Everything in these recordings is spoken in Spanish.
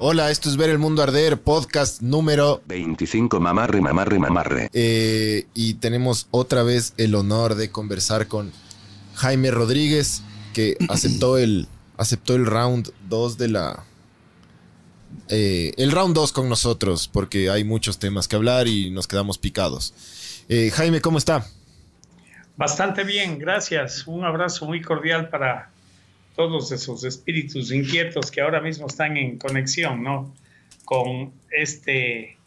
Hola, esto es Ver el Mundo Arder, podcast número 25 Mamarre, Mamarre, Mamarre. Eh, y tenemos otra vez el honor de conversar con Jaime Rodríguez, que aceptó el, aceptó el round 2 de la... eh, el round 2 con nosotros, porque hay muchos temas que hablar y nos quedamos picados. Eh, Jaime, ¿cómo está? Bastante bien, gracias. Un abrazo muy cordial para todos esos espíritus inquietos que ahora mismo están en conexión, ¿no? Con este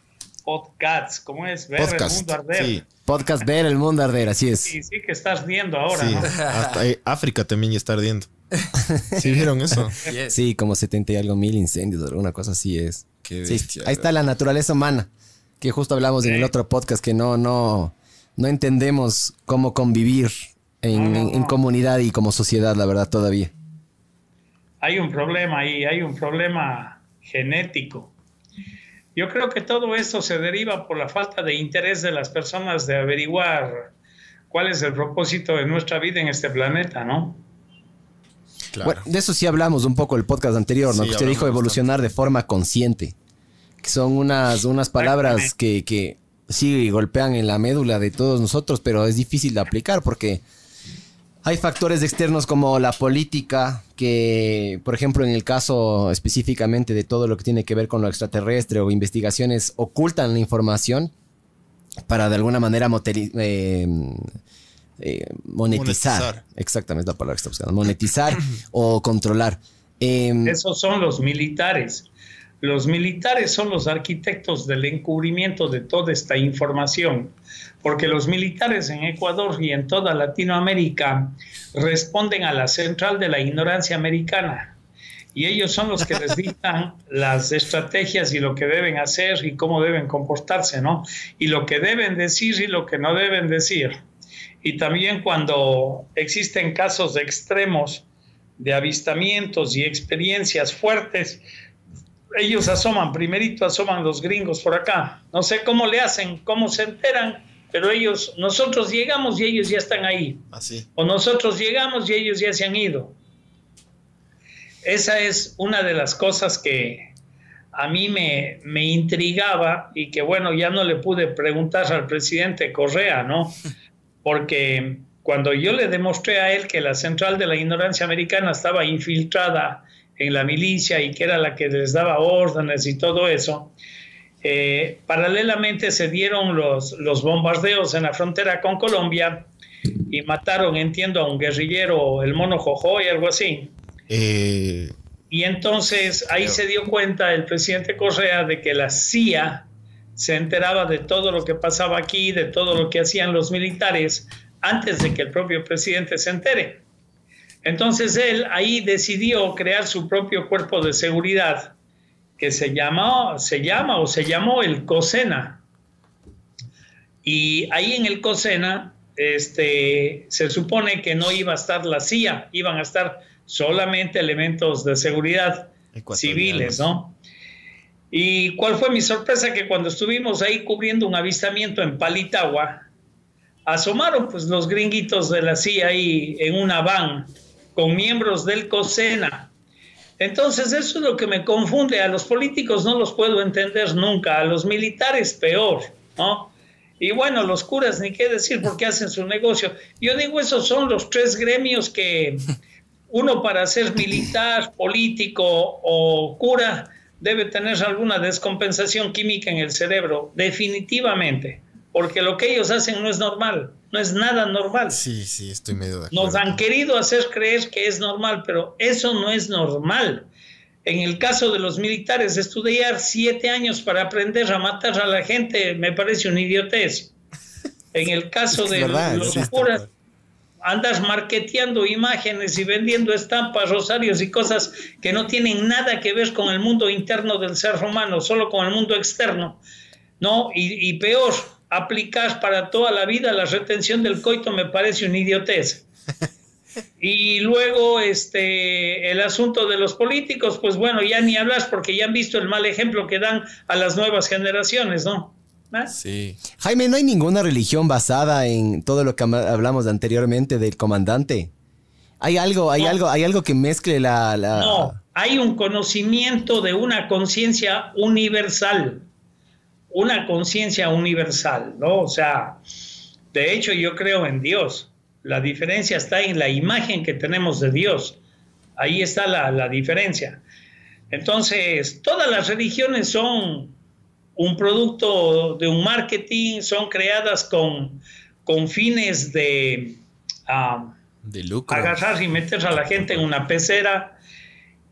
podcast, ¿cómo es? Ver Podcast, el mundo arder. sí. Podcast Ver el Mundo Arder, así es. Sí, sí que estás viendo ahora, Sí, ¿no? hasta África también ya está ardiendo. ¿Sí vieron eso? Sí, como 70 y algo mil incendios, una cosa así es. Qué Sí, bestia, ahí está la naturaleza humana, que justo hablamos en el otro podcast que no, no, no entendemos cómo convivir en, No, no, en- en no. comunidad y como sociedad, la verdad, todavía. Hay un problema ahí, hay un problema genético. Yo creo que todo esto se deriva por la falta de interés de las personas de averiguar cuál es el propósito de nuestra vida en este planeta, ¿no? Claro. Bueno, de eso sí hablamos un poco el podcast anterior, ¿no? Sí, que usted dijo evolucionar de forma consciente. Que son unas, unas palabras que, que sí golpean en la médula de todos nosotros, pero es difícil de aplicar porque hay factores externos como la política, que, por ejemplo, en el caso específicamente de todo lo que tiene que ver con lo extraterrestre o investigaciones, ocultan la información para de alguna manera moteri- eh, eh, monetizar. Monetizar. Exactamente es la palabra que está buscando. Monetizar o controlar. Em, Esos son los militares. Los militares son los arquitectos del encubrimiento de toda esta información, porque los militares en Ecuador y en toda Latinoamérica responden a la central de la ignorancia americana. Y ellos son los que les dictan las estrategias y lo que deben hacer y cómo deben comportarse, ¿no? Y lo que deben decir y lo que no deben decir. Y también cuando existen casos extremos de avistamientos y experiencias fuertes, ellos asoman, primerito asoman los gringos por acá. No sé cómo le hacen, cómo se enteran, pero ellos, nosotros llegamos y ellos ya están ahí. Así. O nosotros llegamos y ellos ya se han ido. Esa es una de las cosas que a mí me, me intrigaba y que bueno, ya no le pude preguntar al presidente Correa, ¿no? Porque cuando yo le demostré a él que la central de la ignorancia americana estaba infiltrada en la milicia y que era la que les daba órdenes y todo eso, eh, paralelamente se dieron los, los bombardeos en la frontera con Colombia y mataron, entiendo, a un guerrillero, el mono Jojo y algo así. Eh, Y entonces ahí se dio cuenta el presidente Correa de que la CIA se enteraba de todo lo que pasaba aquí, de todo lo que hacían los militares, antes de que el propio presidente se entere. Entonces él ahí decidió crear su propio cuerpo de seguridad, que se, llamó, se llama o se llamó el COSENA. Y ahí en el COSENA este, se supone que no iba a estar la CIA, iban a estar solamente elementos de seguridad civiles, ¿no? Y cuál fue mi sorpresa que cuando estuvimos ahí cubriendo un avistamiento en Palitagua, asomaron pues los gringuitos de la CIA ahí en una van con miembros del COSENA. Entonces eso es lo que me confunde. A los políticos no los puedo entender nunca, a los militares peor, ¿no? Y bueno, los curas ni qué decir porque hacen su negocio. Yo digo, esos son los tres gremios que uno para ser militar, político o cura debe tener alguna descompensación química en el cerebro, definitivamente, porque lo que ellos hacen no es normal, no es nada normal. sí, sí, estoy medio de acuerdo. Nos han querido hacer creer que es normal, pero eso no es normal. En el caso de los militares, estudiar siete años para aprender a matar a la gente me parece una idiotez. En el caso de verdad, los sí, curas, andas marketeando imágenes y vendiendo estampas, rosarios y cosas que no tienen nada que ver con el mundo interno del ser humano, solo con el mundo externo. No, y, y peor, aplicar para toda la vida la retención del coito me parece una idiotez. Y luego este el asunto de los políticos, pues bueno, ya ni hablas porque ya han visto el mal ejemplo que dan a las nuevas generaciones, ¿no? ¿Ah? Sí. Jaime, no hay ninguna religión basada en todo lo que hablamos anteriormente del comandante. Hay algo, hay algo, hay algo que mezcle la, la... No, hay un conocimiento de una conciencia universal. Una conciencia universal, ¿no? O sea, de hecho yo creo en Dios. La diferencia está en la imagen que tenemos de Dios. Ahí está la, diferencia. Entonces, todas las religiones son un producto de un marketing, son creadas con, con fines de, ah, de lucro. agarrar y meter a la gente en una pecera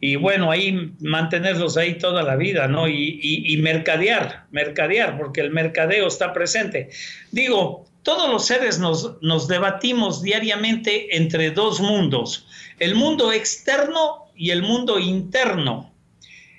y bueno, ahí mantenerlos ahí toda la vida, ¿no? Y, mercadear, mercadear, porque el mercadeo está presente. Digo, todos los seres nos, debatimos diariamente entre dos mundos, el mundo externo y el mundo interno.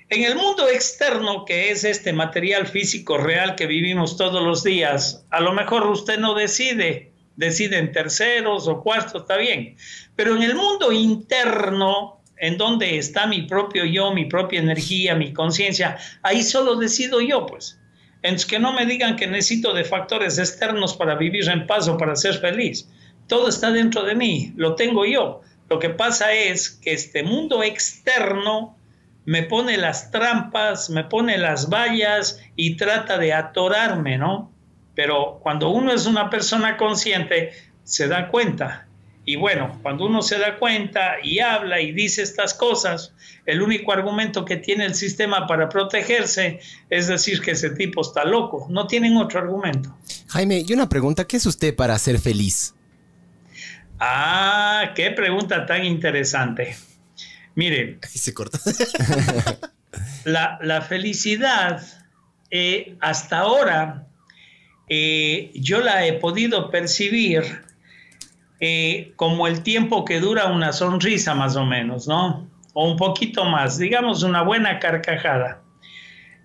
En el mundo externo, que es este material físico real que vivimos todos los días, a lo mejor usted no decide, decide en terceros o cuartos, está bien, pero en el mundo interno, en donde está mi propio yo, mi propia energía, mi conciencia, ahí solo decido yo, pues. Entonces, que no me digan que necesito de factores externos para vivir en paz o para ser feliz. Todo está dentro de mí, lo tengo yo. Lo que pasa es que este mundo externo me pone las trampas, me pone las vallas y trata de atorarme, ¿no? Pero cuando uno es una persona consciente, se da cuenta y bueno, cuando uno se da cuenta y habla y dice estas cosas, el único argumento que tiene el sistema para protegerse es decir que ese tipo está loco. No tienen otro argumento. Jaime, y una pregunta, ¿qué es usted para ser feliz? Ah, qué pregunta tan interesante. Mire. se corta. la, felicidad, eh, hasta ahora, eh, yo la he podido percibir eh, como el tiempo que dura una sonrisa más o menos, ¿no? O un poquito más, digamos una buena carcajada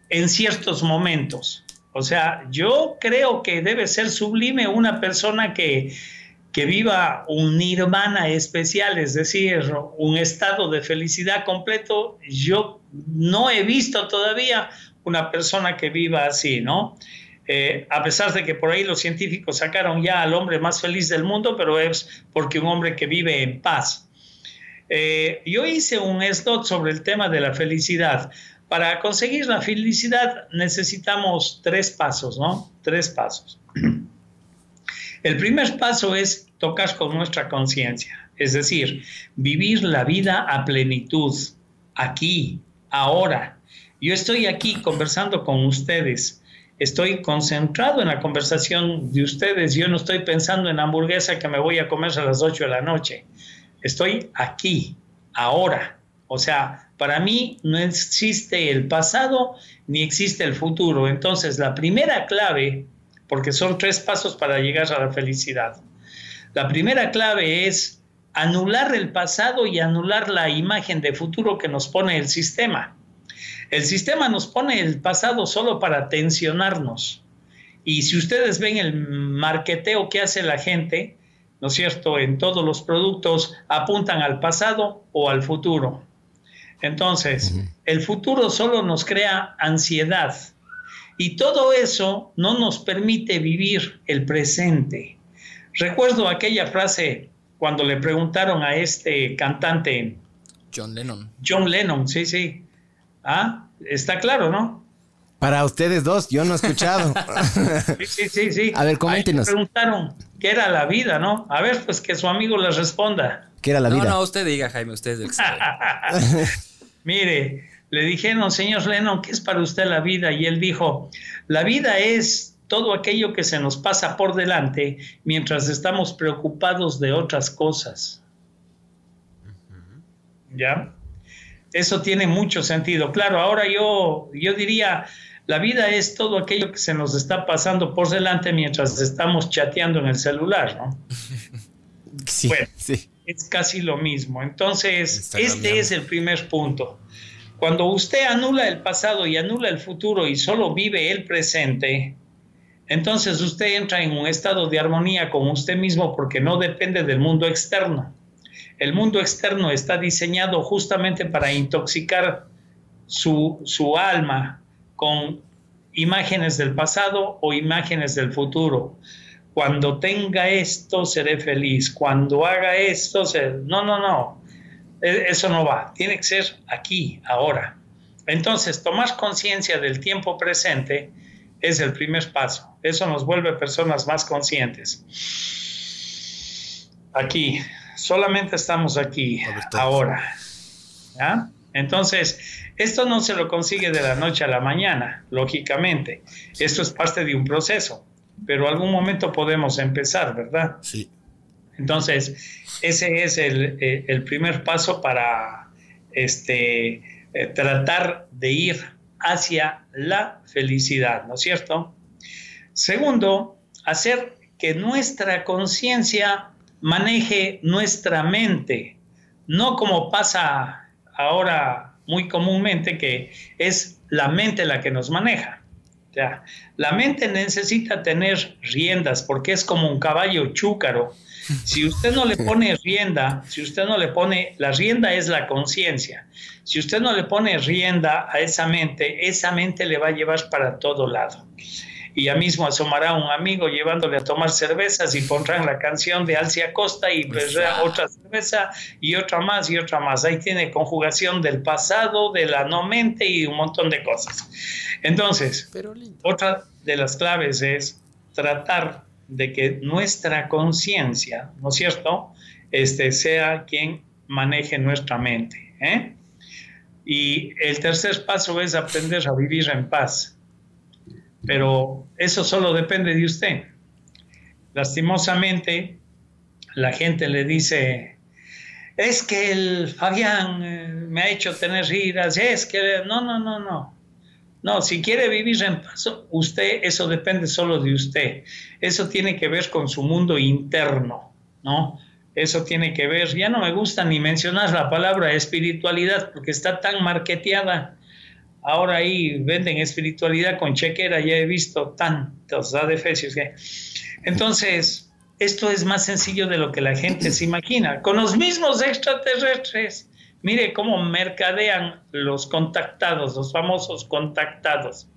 en ciertos momentos. O sea, yo creo que debe ser sublime una persona que, que viva un nirvana especial, es decir, un estado de felicidad completo. Yo no he visto todavía una persona que viva así, ¿no? Eh, a pesar de que por ahí los científicos sacaron ya al hombre más feliz del mundo, pero es porque un hombre que vive en paz. Eh, yo hice un slot sobre el tema de la felicidad. Para conseguir la felicidad necesitamos tres pasos, ¿no? Tres pasos. El primer paso es tocar con nuestra conciencia, es decir, vivir la vida a plenitud, aquí, ahora. Yo estoy aquí conversando con ustedes estoy concentrado en la conversación de ustedes. Yo no estoy pensando en hamburguesa que me voy a comer a las 8 de la noche. Estoy aquí, ahora. O sea, para mí no existe el pasado ni existe el futuro. Entonces, la primera clave, porque son tres pasos para llegar a la felicidad. La primera clave es anular el pasado y anular la imagen de futuro que nos pone el sistema. El sistema nos pone el pasado solo para tensionarnos. Y si ustedes ven el marqueteo que hace la gente, ¿no es cierto? En todos los productos apuntan al pasado o al futuro. Entonces, el futuro solo nos crea ansiedad y todo eso no nos permite vivir el presente. Recuerdo aquella frase cuando le preguntaron a este cantante. John Lennon. John Lennon, sí, sí. Ah, está claro, ¿no? Para ustedes dos, yo no he escuchado. sí, sí, sí, A ver, coméntenos. Me preguntaron qué era la vida, ¿no? A ver, pues que su amigo les responda. ¿Qué era la vida? No, no, usted diga, Jaime, usted es el Mire, le dijeron, señor Lennon, ¿qué es para usted la vida? Y él dijo, la vida es todo aquello que se nos pasa por delante mientras estamos preocupados de otras cosas. ¿Ya? Eso tiene mucho sentido. Claro, ahora yo, yo diría, la vida es todo aquello que se nos está pasando por delante mientras estamos chateando en el celular, ¿no? Sí, bueno, es casi lo mismo. Entonces, este es el primer punto. Cuando usted anula el pasado y anula el futuro y solo vive el presente, entonces usted entra en un estado de armonía con usted mismo porque no depende del mundo externo. El mundo externo está diseñado justamente para intoxicar su, su alma con imágenes del pasado o imágenes del futuro. Cuando tenga esto, seré feliz. Cuando haga esto, seré... no, no, no. E, eso no va. Tiene que ser aquí, ahora. Entonces, tomar conciencia del tiempo presente es el primer paso. Eso nos vuelve personas más conscientes. Aquí, solamente estamos aquí, ahora. Entonces, esto no se lo consigue de la noche a la mañana, lógicamente. Esto es parte de un proceso, pero algún momento podemos empezar, ¿verdad? Sí. Entonces, ese es el, eh, el primer paso para este, eh, tratar de ir hacia la felicidad, ¿no es cierto? Segundo, hacer que nuestra conciencia maneje nuestra mente, no como pasa ahora muy comúnmente, que es la mente la que nos maneja. la mente necesita tener riendas porque es como un caballo chúcaro. Si usted no le pone rienda, si usted no le pone, la rienda es la conciencia. Si usted no le pone rienda a esa mente, esa mente le va a llevar para todo lado y ya mismo asomará un amigo llevándole a tomar cervezas y pondrán la canción de Alcia Costa y pues, otra cerveza y otra más y otra más. Ahí tiene conjugación del pasado, de la no mente y un montón de cosas. Entonces, otra de las claves es tratar de que nuestra conciencia, ¿no es cierto?, este, sea quien maneje nuestra mente. ¿eh? Y el tercer paso es aprender a vivir en paz pero eso solo depende de usted. Lastimosamente, la gente le dice, es que el Fabián eh, me ha hecho tener iras, es que no, no, no, no. No, si quiere vivir en paz, usted, eso depende solo de usted. Eso tiene que ver con su mundo interno, ¿no? Eso tiene que ver, ya no me gusta ni mencionar la palabra espiritualidad porque está tan marqueteada ahora ahí venden espiritualidad con chequera, ya he visto tantos adefesios que... Entonces, esto es más sencillo de lo que la gente se imagina. Con los mismos extraterrestres, mire cómo mercadean los contactados, los famosos contactados.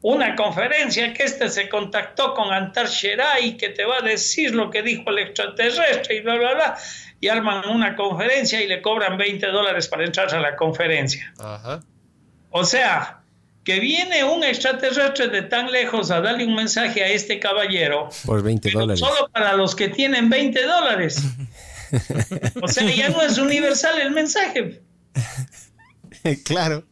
Una conferencia que este se contactó con Antar Sherai que te va a decir lo que dijo el extraterrestre y bla, bla, bla. Y arman una conferencia y le cobran 20 dólares para entrar a la conferencia. Ajá. O sea, que viene un extraterrestre de tan lejos a darle un mensaje a este caballero. Por 20 dólares. Solo para los que tienen 20 dólares. o sea, ya no es universal el mensaje. claro.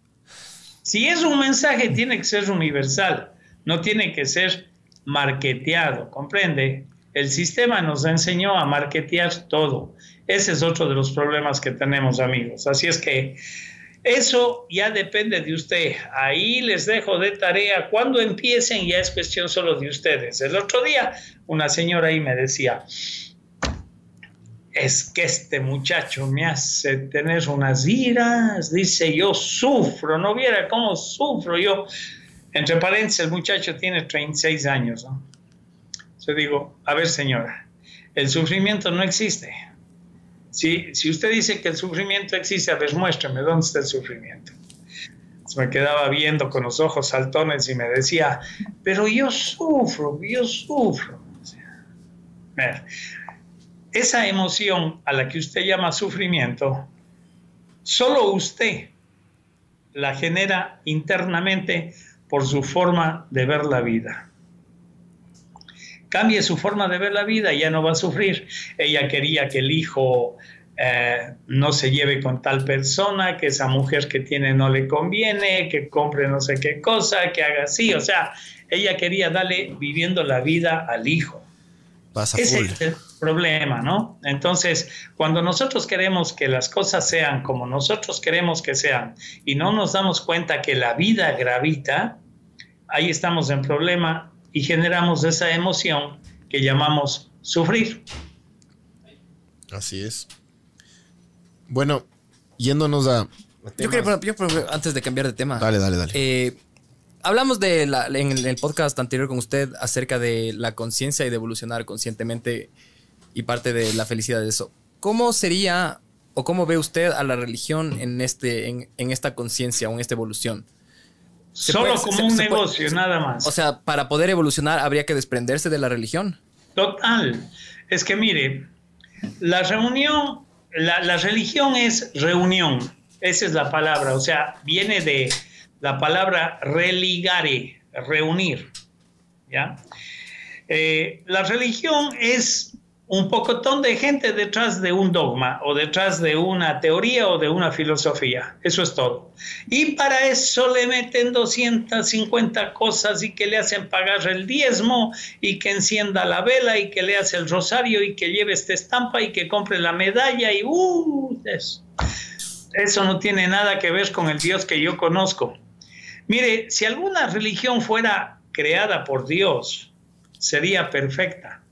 Si es un mensaje, tiene que ser universal. No tiene que ser marketeado. ¿Comprende? El sistema nos enseñó a marketear todo. Ese es otro de los problemas que tenemos, amigos. Así es que eso ya depende de usted. Ahí les dejo de tarea. Cuando empiecen ya es cuestión solo de ustedes. El otro día una señora ahí me decía, es que este muchacho me hace tener unas iras. Dice, yo sufro, no viera cómo sufro yo. Entre paréntesis, el muchacho tiene 36 años. Yo digo, a ver señora, el sufrimiento no existe si, si usted dice que el sufrimiento existe, a ver, muéstrame dónde está el sufrimiento. me quedaba viendo con los ojos saltones y me decía, pero yo sufro, yo sufro. esa emoción a la que usted llama sufrimiento, solo usted la genera internamente por su forma de ver la vida cambie su forma de ver la vida ya no va a sufrir. Ella quería que el hijo eh, no se lleve con tal persona, que esa mujer que tiene no le conviene, que compre no sé qué cosa, que haga así. O sea, ella quería darle viviendo la vida al hijo. Ese es el problema, ¿no? Entonces, cuando nosotros queremos que las cosas sean como nosotros queremos que sean y no nos damos cuenta que la vida gravita, ahí estamos en problema y generamos esa emoción que llamamos sufrir. Así es. Bueno, yéndonos a... Yo creo, yo, antes de cambiar de tema. Dale, dale, dale. Eh, hablamos de la, en el podcast anterior con usted acerca de la conciencia y de evolucionar conscientemente y parte de la felicidad de eso. ¿Cómo sería o cómo ve usted a la religión en, este, en, en esta conciencia o en esta evolución? Solo como un negocio, nada más. O sea, para poder evolucionar habría que desprenderse de la religión. Total. Es que mire, la reunión, la, la religión es reunión. Esa es la palabra. O sea, viene de la palabra religare, reunir. ¿Ya? Eh, la religión es un pocotón de gente detrás de un dogma o detrás de una teoría o de una filosofía. Eso es todo. Y para eso le meten 250 cosas y que le hacen pagar el diezmo y que encienda la vela y que le hace el rosario y que lleve esta estampa y que compre la medalla y uh, eso. eso no tiene nada que ver con el Dios que yo conozco. Mire, si alguna religión fuera creada por Dios, sería perfecta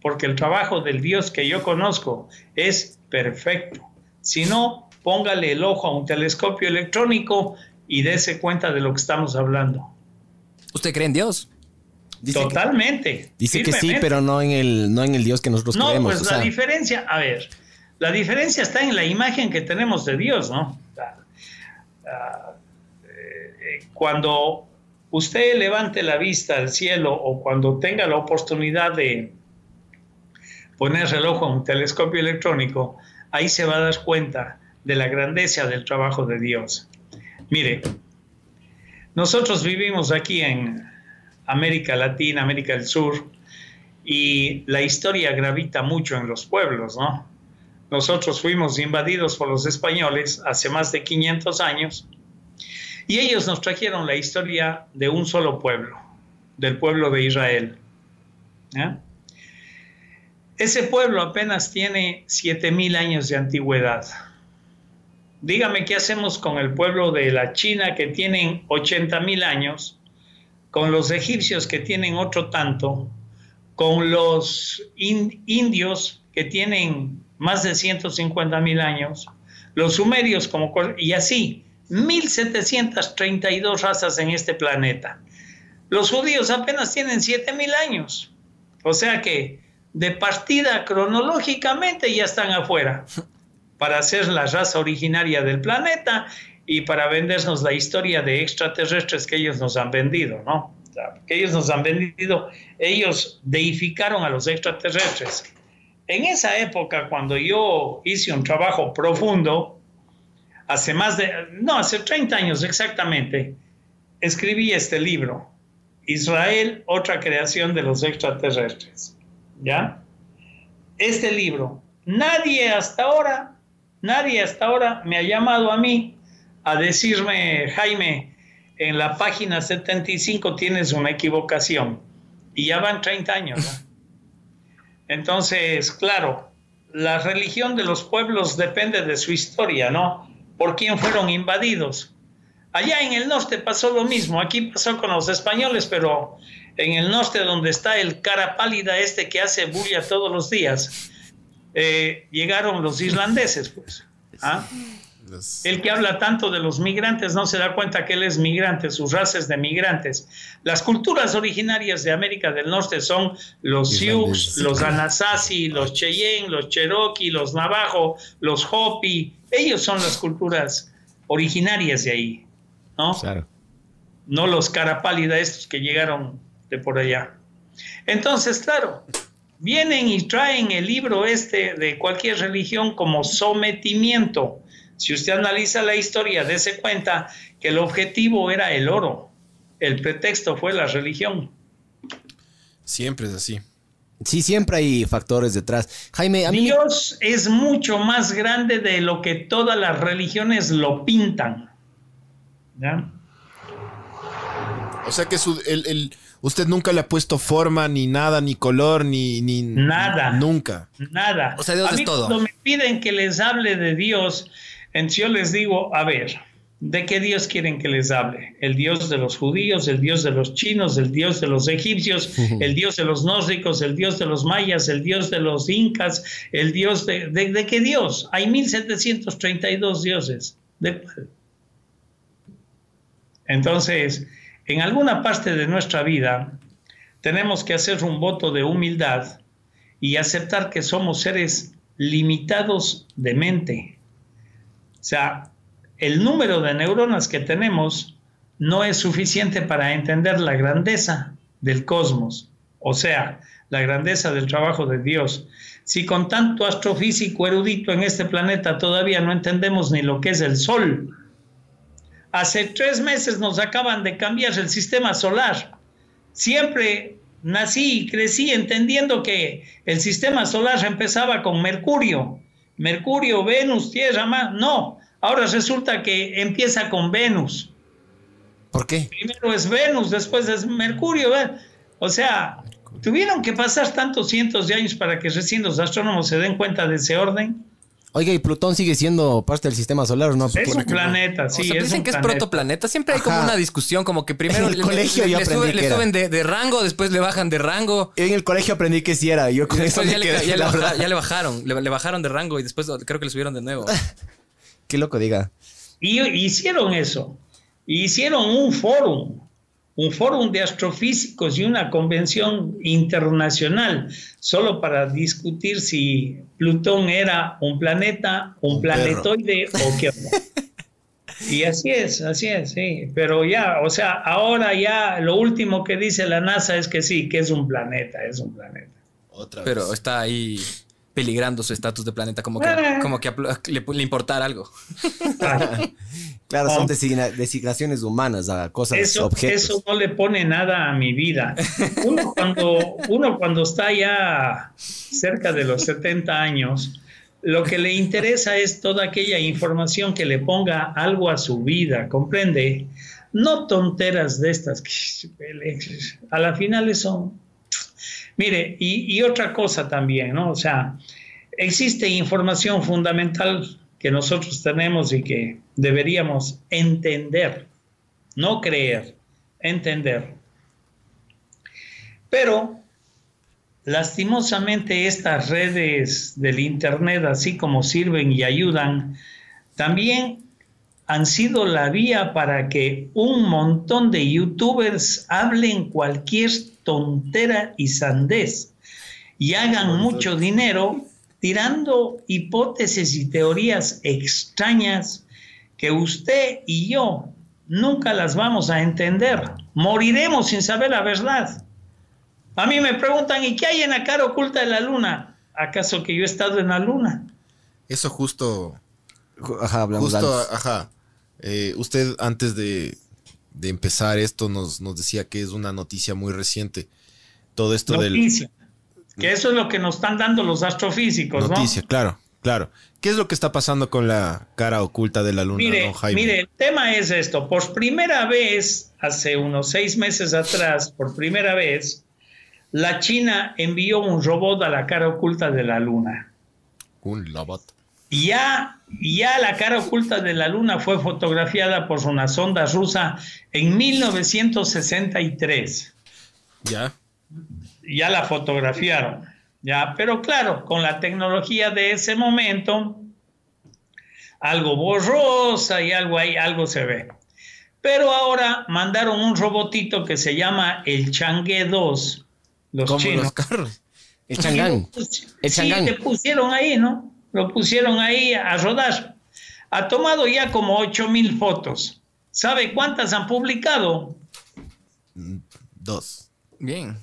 porque el trabajo del Dios que yo conozco es perfecto. Si no, póngale el ojo a un telescopio electrónico y dése cuenta de lo que estamos hablando. ¿Usted cree en Dios? Totalmente. dice que sí, pero no en el, no en el Dios que nosotros no, creemos. No, pues la diferencia, a ver, la diferencia está en la imagen que tenemos de Dios, ¿no? Eh, cuando usted levante la vista al cielo o cuando tenga la oportunidad de, poner el ojo a un telescopio electrónico, ahí se va a dar cuenta de la grandeza del trabajo de Dios. Mire, nosotros vivimos aquí en América Latina, América del Sur, y la historia gravita mucho en los pueblos, ¿no? Nosotros fuimos invadidos por los españoles hace más de 500 años y ellos nos trajeron la historia de un solo pueblo, del pueblo de Israel. Ese pueblo apenas tiene 7.000 años de antigüedad. Dígame qué hacemos con el pueblo de la China que tienen 80.000 años, con los egipcios que tienen otro tanto, con los indios que tienen más de 150.000 años, los sumerios como y así, 1732 razas en este planeta. Los judíos apenas tienen 7.000 años. O sea que de partida cronológicamente ya están afuera para ser la raza originaria del planeta y para vendernos la historia de extraterrestres que ellos nos han vendido, ¿no? que ellos nos han vendido, ellos deificaron a los extraterrestres. En esa época, cuando yo hice un trabajo profundo, hace más de, no, hace 30 años exactamente, escribí este libro, Israel, otra creación de los extraterrestres. ¿Ya? Este libro, nadie hasta ahora, nadie hasta ahora me ha llamado a mí a decirme, Jaime, en la página 75 tienes una equivocación. Y ya van 30 años. Entonces, claro, la religión de los pueblos depende de su historia, ¿no? Por quién fueron invadidos. Allá en el norte pasó lo mismo, aquí pasó con los españoles, pero en el norte donde está el cara pálida este que hace bulla todos los días, eh, llegaron los irlandeses, pues. ¿ah? El que habla tanto de los migrantes no se da cuenta que él es migrante, sus razas de migrantes. Las culturas originarias de América del Norte son los Sioux, los Anasazi, los Cheyenne, los Cherokee, los Navajo, los Hopi. Ellos son las culturas originarias de ahí, ¿no? Claro. No los cara pálida estos que llegaron de por allá. Entonces, claro, vienen y traen el libro este de cualquier religión como sometimiento. Si usted analiza la historia, dése cuenta que el objetivo era el oro, el pretexto fue la religión. Siempre es así. Sí, siempre hay factores detrás. Jaime, a Dios es mucho más grande de lo que todas las religiones lo pintan. ¿Ya? O sea que el, usted nunca le ha puesto forma, ni nada, ni color, ni. ni nada. Nunca. Nada. O sea, Dios es todo. Cuando me piden que les hable de Dios, entonces yo les digo, a ver, ¿de qué Dios quieren que les hable? ¿El Dios de los judíos, el Dios de los chinos, el Dios de los egipcios, el Dios de los nórdicos, el Dios de los mayas, el Dios de los incas, el Dios de. ¿De, de qué Dios? Hay 1732 dioses. ¿De Entonces en alguna parte de nuestra vida tenemos que hacer un voto de humildad y aceptar que somos seres limitados de mente. O sea, el número de neuronas que tenemos no es suficiente para entender la grandeza del cosmos, o sea, la grandeza del trabajo de Dios. Si con tanto astrofísico erudito en este planeta todavía no entendemos ni lo que es el Sol, hace tres meses nos acaban de cambiar el sistema solar. Siempre nací y crecí entendiendo que el sistema solar empezaba con Mercurio. Mercurio, Venus, Tierra, más. No, ahora resulta que empieza con Venus. ¿Por qué? Primero es Venus, después es Mercurio. O sea, tuvieron que pasar tantos cientos de años para que recién los astrónomos se den cuenta de ese orden. Oiga, ¿y Plutón sigue siendo parte del sistema solar o no? Es un planeta, sí. O sea, dicen que es protoplaneta. Siempre hay como Ajá. una discusión, como que primero En el le, colegio le- yo le aprendí sube- que le era. suben de, de rango, después le bajan de rango. En el colegio aprendí que sí era. Yo con eso Después me ya le, quedé, ya le la baja- verdad. ya le bajaron, le, le bajaron de rango y después creo que le subieron de nuevo. Qué loco diga. Y hicieron eso. Hicieron un fórum, un fórum de astrofísicos y una convención internacional solo para discutir si Plutón era un planeta, un, Un planetoide o qué onda. Y así es, así es, sí. Pero ya, o sea, ahora ya lo último que dice la NASA es que sí, que es un planeta, es un planeta. Otra Pero vez. está ahí peligrando su estatus de planeta, como que, Eh. como que le, le importar algo. Claro, son designa- designaciones humanas a cosas, eso, objetos. eso no le pone nada a mi vida. Uno cuando, uno cuando está ya cerca de los 70 años, lo que le interesa es toda aquella información que le ponga algo a su vida, ¿comprende? No tonteras de estas. que A la final eso... Mire, y, otra cosa también, ¿no? O sea, existe información fundamental que nosotros tenemos y que deberíamos entender, no creer, entender. Pero lastimosamente estas redes del Internet, así como sirven y ayudan, también han sido la vía para que un montón de youtubers hablen cualquier tontera y sandez y hagan mucho dinero tirando hipótesis y teorías extrañas que usted y yo nunca las vamos a entender. Moriremos sin saber la verdad. A mí me preguntan, ¿y qué hay en la cara oculta de la luna? ¿Acaso que yo he estado en la luna? Eso justo, Ajá, hablamos justo, antes. ajá. Eh, usted antes de, de empezar esto nos, nos decía que es una noticia muy reciente. Todo esto del... Noticia. Que eso es lo que nos están dando los astrofísicos, Noticia, ¿no? claro, claro. ¿Qué es lo que está pasando con la cara oculta de la luna, Mire, don Jaime? mire, el tema es esto. Por primera vez, hace unos seis meses atrás, por primera vez, la China envió un robot a la cara oculta de la luna. Un robot. Ya, ya la cara oculta de la Luna fue fotografiada por una sonda rusa en 1963. ¿Ya? Ya la fotografiaron. Ya, pero claro, con la tecnología de ese momento, algo borrosa y algo ahí, algo se ve. Pero ahora mandaron un robotito que se llama el Chang'e 2, los Como chinos. los carros. El changán. Pues, El sí, Chang'an. le pusieron ahí, ¿no? Lo pusieron ahí a rodar. Ha tomado ya como 8 mil fotos. ¿Sabe cuántas han publicado? Dos. Bien.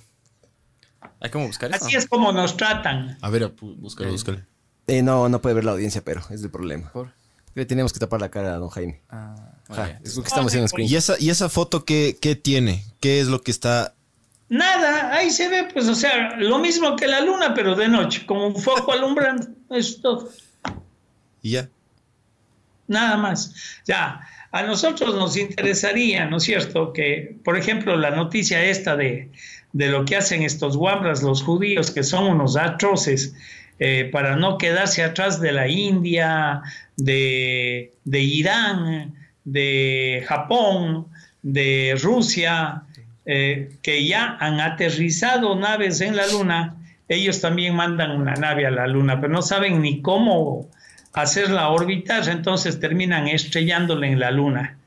Hay como buscar eso. Así es como nos tratan. A ver, búscalo, búscalo. Eh, no, no puede ver la audiencia, pero es el problema. Por- Le tenemos que tapar la cara a don Jaime. Ah, vaya. es lo que estamos haciendo en screen. ¿Y esa, ¿Y esa foto qué, qué tiene? ¿Qué es lo que está...? Nada, ahí se ve, pues, o sea, lo mismo que la luna, pero de noche, como un foco alumbrando. Es todo. ¿Y ya? Nada más. Ya, a nosotros nos interesaría, ¿no es cierto?, que, por ejemplo, la noticia esta de, de lo que hacen estos guambras, los judíos, que son unos atroces, eh, para no quedarse atrás de la India, de, de Irán, de Japón, de Rusia, eh, que ya han aterrizado naves en la Luna, ellos también mandan una nave a la Luna, pero no saben ni cómo hacerla orbitar, entonces terminan estrellándola en la Luna.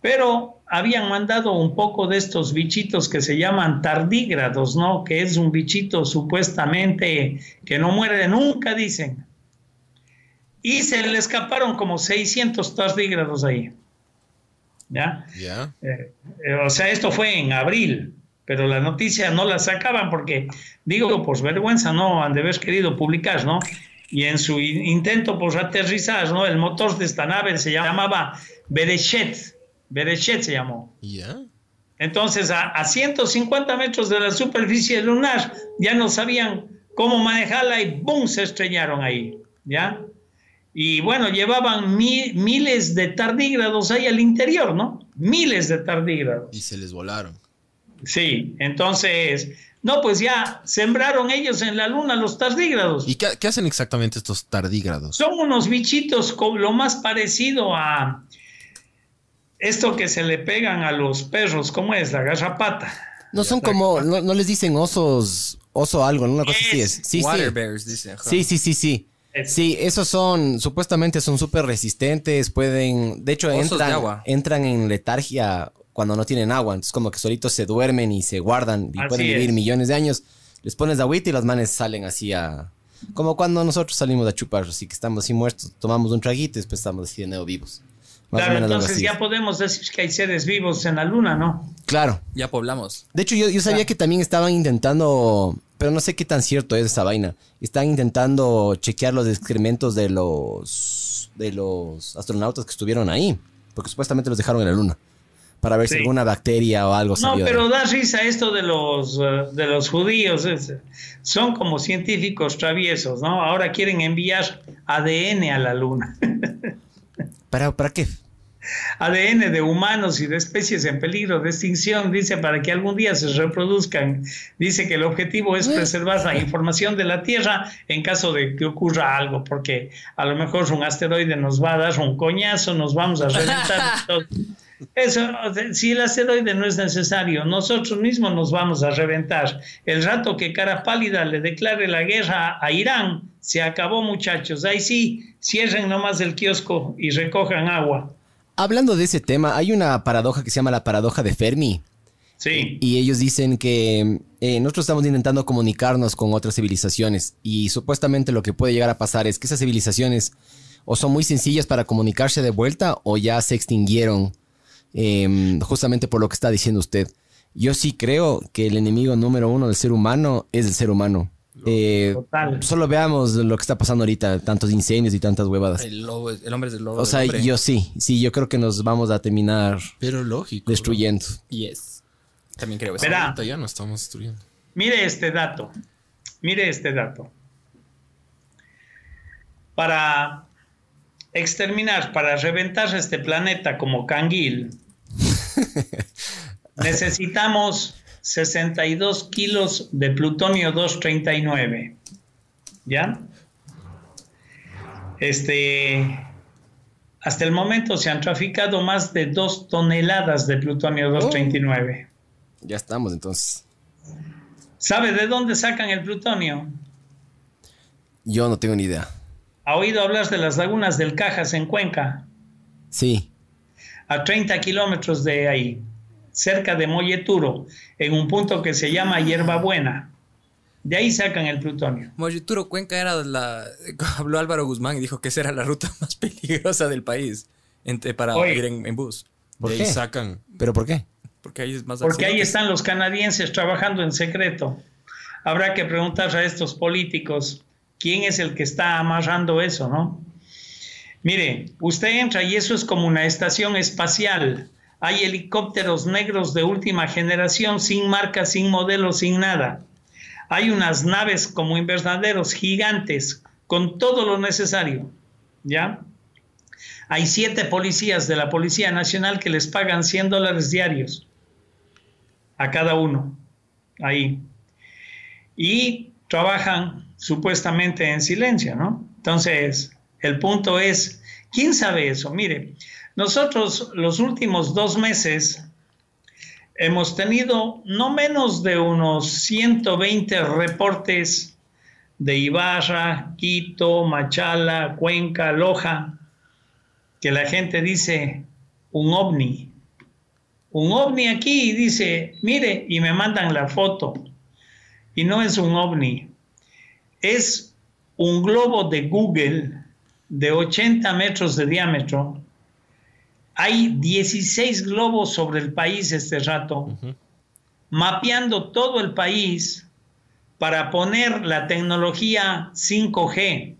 pero habían mandado un poco de estos bichitos que se llaman tardígrados, ¿no? Que es un bichito supuestamente que no muere nunca, dicen. Y se le escaparon como 600 tardígrados ahí. ¿Ya? Ya. Eh, eh, o sea, esto fue en abril, pero la noticia no la sacaban porque, digo, pues vergüenza, no han de haber querido publicar, ¿no? Y en su in- intento por aterrizar, ¿no? El motor de esta nave se llamaba Berechet, Berechet se llamó. Ya. Entonces, a, a 150 metros de la superficie lunar, ya no sabían cómo manejarla y ¡boom! se estrellaron ahí, ¿ya? Y bueno, llevaban mi- miles de tardígrados ahí al interior, ¿no? Miles de tardígrados. Y se les volaron. Sí, entonces, no, pues ya sembraron ellos en la luna los tardígrados. ¿Y qué, qué hacen exactamente estos tardígrados? Son unos bichitos con lo más parecido a esto que se le pegan a los perros, ¿cómo es? La garrapata. No son como, no, no les dicen osos, oso algo, ¿no? Una cosa así es. Sí, Water sí. bears, dice. Sí, sí, sí, sí. Sí, esos son, supuestamente son súper resistentes, pueden, de hecho de entran, agua. entran en letargia cuando no tienen agua, entonces como que solitos se duermen y se guardan y Así pueden vivir es. millones de años. Les pones agüita y los manes salen así a... Como cuando nosotros salimos a chupar, así que estamos así muertos, tomamos un traguito y después estamos así de nuevo vivos. Más Claro, entonces ya es. podemos decir que hay seres vivos en la luna, ¿no? Claro. Ya poblamos. De hecho, yo, yo sabía Claro. que también estaban intentando, pero no sé qué tan cierto es esa vaina. Están intentando chequear los excrementos de los de los astronautas que estuvieron ahí, porque supuestamente los dejaron en la luna para ver si Sí. alguna bacteria o algo No, salió de- pero da risa esto de los, eh, de los judíos. son como científicos traviesos, ¿no? Ahora quieren enviar ADN a la luna. ¿Para, ¿Para qué? ADN de humanos y de especies en peligro de extinción, dice, para que algún día se reproduzcan. Dice que el objetivo es preservar la información de la Tierra en caso de que ocurra algo, porque a lo mejor un asteroide nos va a dar un coñazo, nos vamos a reventar. Eso, si el asteroide no es necesario, nosotros mismos nos vamos a reventar. El rato que cara pálida le declare la guerra a Irán, se acabó muchachos. Ahí sí, cierren nomás el kiosco y recojan agua. Hablando de ese tema, hay una paradoja que se llama la paradoja de Fermi. Sí. Y ellos dicen que eh, nosotros estamos intentando comunicarnos con otras civilizaciones y supuestamente lo que puede llegar a pasar es que esas civilizaciones o son muy sencillas para comunicarse de vuelta o ya se extinguieron eh, justamente por lo que está diciendo usted. Yo sí creo que el enemigo número uno del ser humano es el ser humano. Eh, Total. solo veamos lo que está pasando ahorita, tantos incendios y tantas huevadas. El lobo, el hombre es el lobo. O sea, hombre. yo sí, sí, yo creo que nos vamos a terminar Pero lógico. destruyendo. Yes. También creo. Ahorita ya no estamos destruyendo. Mire este dato. Mire este dato. Para exterminar, para reventar este planeta como canguil, necesitamos 62 kilos de plutonio 239. ¿Ya? Este. Hasta el momento se han traficado más de 2 toneladas de plutonio 239. Ya estamos entonces. ¿Sabe de dónde sacan el plutonio? Yo no tengo ni idea. ¿Ha oído hablar de las lagunas del Cajas en Cuenca? Sí. A 30 kilómetros de ahí, cerca de Molleturo, en un punto que se llama Hierbabuena. De ahí sacan el plutonio. Moyuturo Cuenca era la. Habló Álvaro Guzmán y dijo que esa era la ruta más peligrosa del país entre- para Oye. ir en, en bus. ¿Por de qué? ahí sacan. ¿Pero por qué? Porque ahí es más Porque ahí están los canadienses trabajando en secreto. Habrá que preguntar a estos políticos quién es el que está amarrando eso, ¿no? Mire, usted entra y eso es como una estación espacial. Hay helicópteros negros de última generación, sin marca, sin modelo, sin nada. Hay unas naves como invernaderos gigantes, con todo lo necesario. ¿Ya? Hay siete policías de la Policía Nacional que les pagan 100 dólares diarios a cada uno. Ahí. Y trabajan supuestamente en silencio, ¿no? Entonces, el punto es, ¿quién sabe eso? Mire, nosotros los últimos dos meses hemos tenido no menos de unos 120 reportes de Ibarra, Quito, Machala, Cuenca, Loja, que la gente dice un ovni. un ovni aquí y dice, mire, y me mandan la foto. Y no es un ovni, es un globo de Google de 80 metros de diámetro. Hay 16 globos sobre el país este rato, mapeando todo el país para poner la tecnología 5G.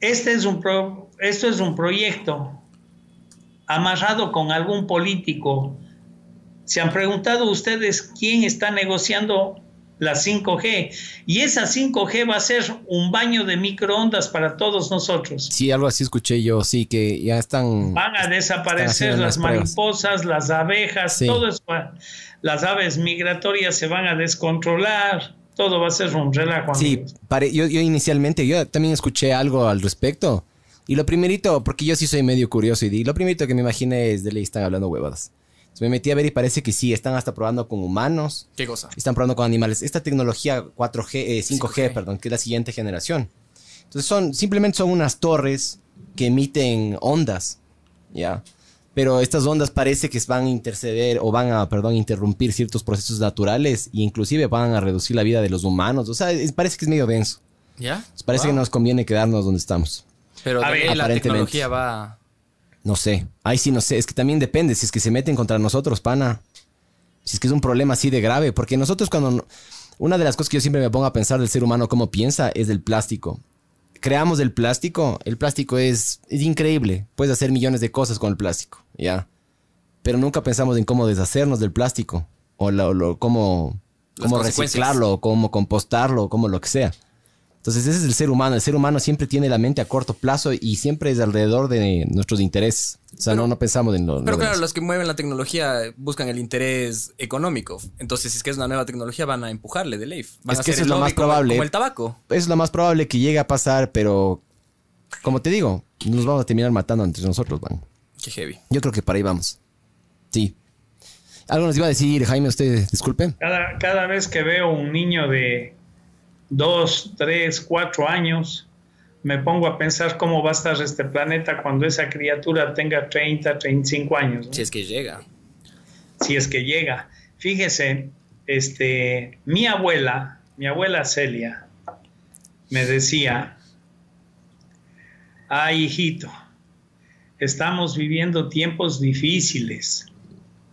Este es un esto es un proyecto amarrado con algún político. ¿Se han preguntado ustedes quién está negociando la 5G. Y esa 5G va a ser un baño de microondas para todos nosotros. Sí, algo así escuché yo, sí, que ya están... Van a desaparecer las, mariposas, las abejas, todo eso. Las aves migratorias se van a descontrolar. Todo va a ser un relajo. Sí, yo, yo inicialmente, yo también escuché algo al respecto. Y lo primerito, porque yo sí soy medio curioso y lo primerito que me imaginé es de ley están hablando huevadas me metí a ver y parece que sí, están hasta probando con humanos. ¿Qué cosa? Están probando con animales. Esta tecnología 4G, 5G, perdón, que es la siguiente generación. Entonces son, simplemente son unas torres que emiten ondas, ¿ya? Pero estas ondas parece que van a interceder o van a, perdón, interrumpir ciertos procesos naturales e inclusive van a reducir la vida de los humanos. O sea, parece que es medio denso. ¿Ya? Parece que nos conviene quedarnos donde estamos. Pero la tecnología va no sé. Ahí sí no sé. Es que también depende. Si es que se meten contra nosotros, pana. Si es que es un problema así de grave. Porque nosotros cuando... Una de las cosas que yo siempre me pongo a pensar del ser humano, cómo piensa, es del plástico. Creamos el plástico. El plástico es, es increíble. Puedes hacer millones de cosas con el plástico. ¿Ya? Pero nunca pensamos en cómo deshacernos del plástico. O lo, cómo, cómo reciclarlo, cómo compostarlo, cómo lo que sea. Entonces ese es el ser humano. El ser humano siempre tiene la mente a corto plazo y siempre es alrededor de nuestros intereses. O sea, no, no pensamos en lo... Pero claro, los que mueven la tecnología buscan el interés económico. Entonces, si es que es una nueva tecnología, van a empujarle de ley. Van es que eso es lo más probable. Como el tabaco. Es lo más probable que llegue a pasar, pero... Como te digo, nos vamos a terminar matando entre nosotros, van. Qué heavy. Yo creo que para ahí vamos. Sí. Algo nos iba a decir, Jaime, usted, disculpe. Cada, cada vez que veo un niño de dos, tres, cuatro años, me pongo a pensar cómo va a estar este planeta cuando esa criatura tenga 30, 35 años. Si es que llega. Si es que llega. Fíjese, este, mi abuela, mi abuela Celia, me decía, ay hijito, estamos viviendo tiempos difíciles.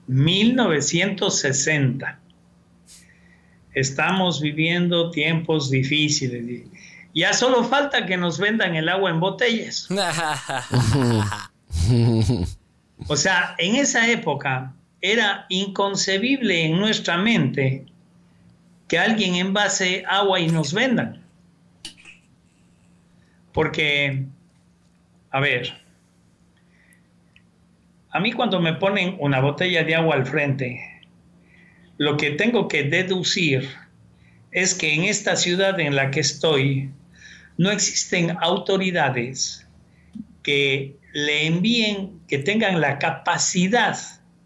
1960 estamos viviendo tiempos difíciles. Ya solo falta que nos vendan el agua en botellas. o sea, en esa época era inconcebible en nuestra mente que alguien envase agua y nos vendan. Porque, a ver, a mí cuando me ponen una botella de agua al frente, lo que tengo que deducir es que en esta ciudad en la que estoy no existen autoridades que le envíen, que tengan la capacidad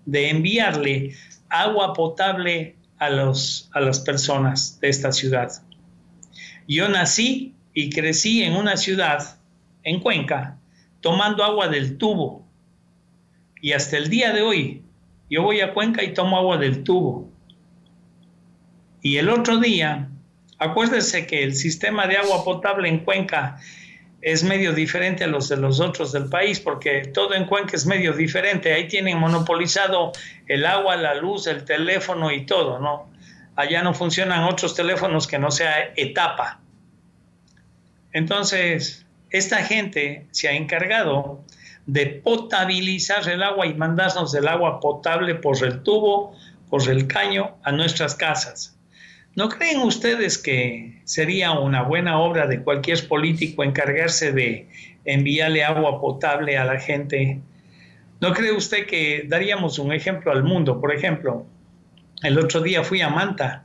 de enviarle agua potable a, los, a las personas de esta ciudad. Yo nací y crecí en una ciudad, en Cuenca, tomando agua del tubo. Y hasta el día de hoy, yo voy a Cuenca y tomo agua del tubo. Y el otro día, acuérdese que el sistema de agua potable en Cuenca es medio diferente a los de los otros del país, porque todo en Cuenca es medio diferente. Ahí tienen monopolizado el agua, la luz, el teléfono y todo, ¿no? Allá no funcionan otros teléfonos que no sea etapa. Entonces, esta gente se ha encargado de potabilizar el agua y mandarnos el agua potable por el tubo, por el caño a nuestras casas. ¿No creen ustedes que sería una buena obra de cualquier político encargarse de enviarle agua potable a la gente? ¿No cree usted que daríamos un ejemplo al mundo? Por ejemplo, el otro día fui a Manta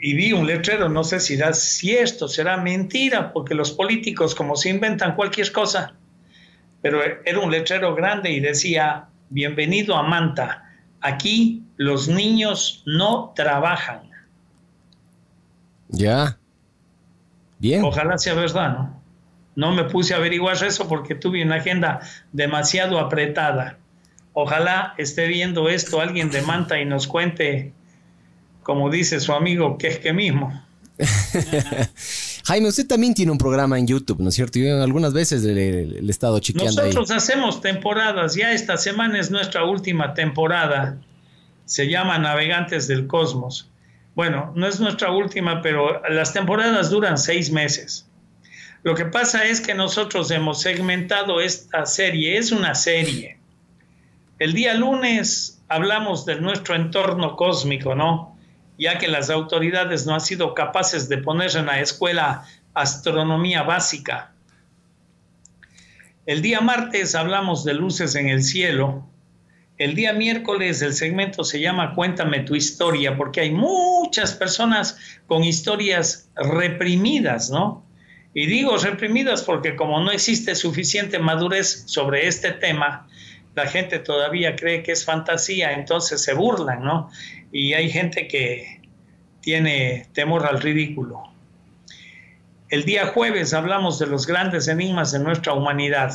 y vi un letrero, no sé si, si esto será mentira, porque los políticos como se inventan cualquier cosa, pero era un letrero grande y decía, bienvenido a Manta Aquí los niños no trabajan. Ya. Bien. Ojalá sea verdad, ¿no? No me puse a averiguar eso porque tuve una agenda demasiado apretada. Ojalá esté viendo esto alguien de Manta y nos cuente, como dice su amigo, que es que mismo. Jaime, usted también tiene un programa en YouTube, ¿no es cierto? Yo algunas veces le, he estado chiqueando Nosotros hacemos temporadas, ya esta semana es nuestra última temporada. Se llama Navegantes del Cosmos. Bueno, no es nuestra última, pero las temporadas duran seis meses. Lo que pasa es que nosotros hemos segmentado esta serie, es una serie. El día lunes hablamos de nuestro entorno cósmico, ¿no? Ya que las autoridades no han sido capaces de poner en la escuela astronomía básica. El día martes hablamos de luces en el cielo. El día miércoles el segmento se llama Cuéntame tu historia, porque hay muchas personas con historias reprimidas, ¿no? Y digo reprimidas porque como no existe suficiente madurez sobre este tema, la gente todavía cree que es fantasía, entonces se burlan, ¿no? Y hay gente que tiene temor al ridículo. El día jueves hablamos de los grandes enigmas de nuestra humanidad.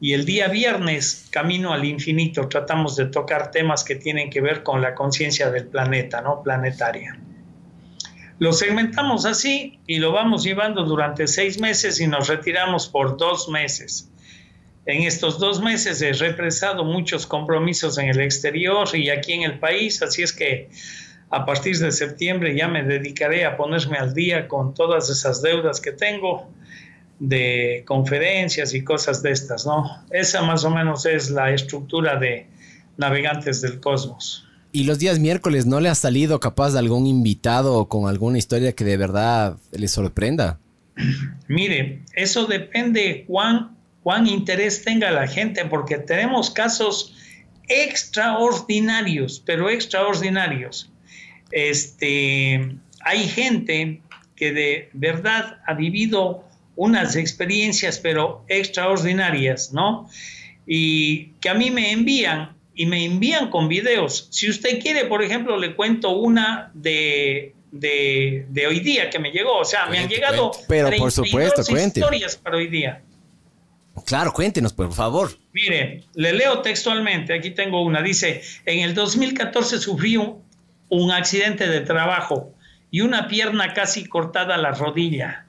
Y el día viernes, Camino al Infinito, tratamos de tocar temas que tienen que ver con la conciencia del planeta, ¿no? Planetaria. Lo segmentamos así y lo vamos llevando durante seis meses y nos retiramos por dos meses. En estos dos meses he represado muchos compromisos en el exterior y aquí en el país, así es que a partir de septiembre ya me dedicaré a ponerme al día con todas esas deudas que tengo de conferencias y cosas de estas, ¿no? Esa más o menos es la estructura de Navegantes del Cosmos. Y los días miércoles, ¿no le ha salido capaz de algún invitado con alguna historia que de verdad le sorprenda? Mire, eso depende cuán, cuán interés tenga la gente, porque tenemos casos extraordinarios, pero extraordinarios. Este, hay gente que de verdad ha vivido unas experiencias, pero extraordinarias, ¿no? Y que a mí me envían y me envían con videos. Si usted quiere, por ejemplo, le cuento una de, de, hoy día que me llegó. O sea, me han llegado Pero por supuesto, cuente. historias para hoy día. Claro, cuéntenos, por favor. Mire, le leo textualmente, aquí tengo una. Dice, en el 2014 sufrí un, accidente de trabajo y una pierna casi cortada a la rodilla.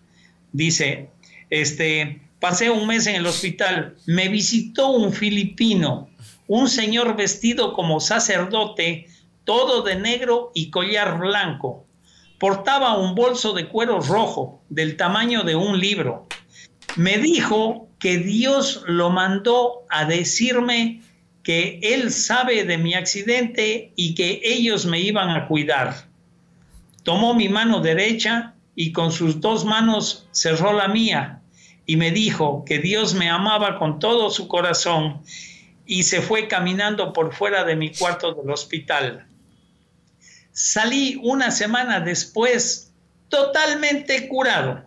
Dice, este, pasé un mes en el hospital, me visitó un filipino un señor vestido como sacerdote, todo de negro y collar blanco. Portaba un bolso de cuero rojo, del tamaño de un libro. Me dijo que Dios lo mandó a decirme que él sabe de mi accidente y que ellos me iban a cuidar. Tomó mi mano derecha y con sus dos manos cerró la mía y me dijo que Dios me amaba con todo su corazón y se fue caminando por fuera de mi cuarto del hospital. Salí una semana después totalmente curado.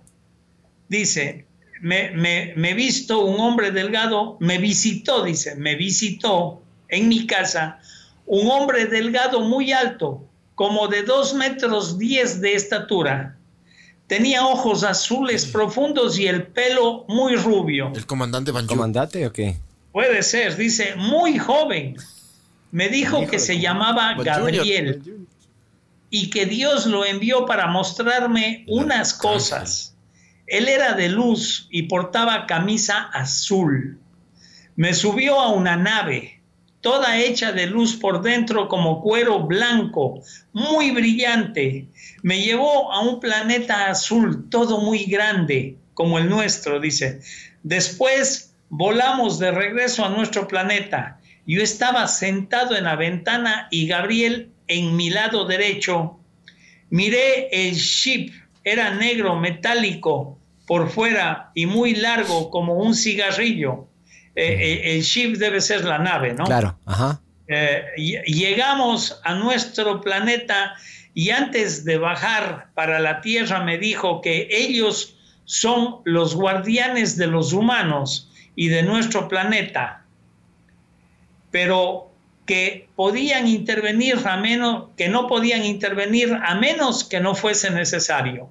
Dice, me, me, me visto un hombre delgado, me visitó, dice, me visitó en mi casa un hombre delgado muy alto, como de dos metros diez de estatura. Tenía ojos azules profundos y el pelo muy rubio. ¿El comandante Van ¿Comandante o qué? Puede ser, dice, muy joven. Me dijo que se llamaba Gabriel y que Dios lo envió para mostrarme unas cosas. Él era de luz y portaba camisa azul. Me subió a una nave, toda hecha de luz por dentro como cuero blanco, muy brillante. Me llevó a un planeta azul, todo muy grande, como el nuestro, dice. Después volamos de regreso a nuestro planeta. Yo estaba sentado en la ventana y Gabriel en mi lado derecho. Miré el ship, era negro, metálico por fuera y muy largo como un cigarrillo. Eh, eh, el ship debe ser la nave, ¿no? Claro, ajá. Eh, llegamos a nuestro planeta y antes de bajar para la Tierra me dijo que ellos son los guardianes de los humanos y de nuestro planeta, pero que podían intervenir a menos, que no podían intervenir a menos que no fuese necesario.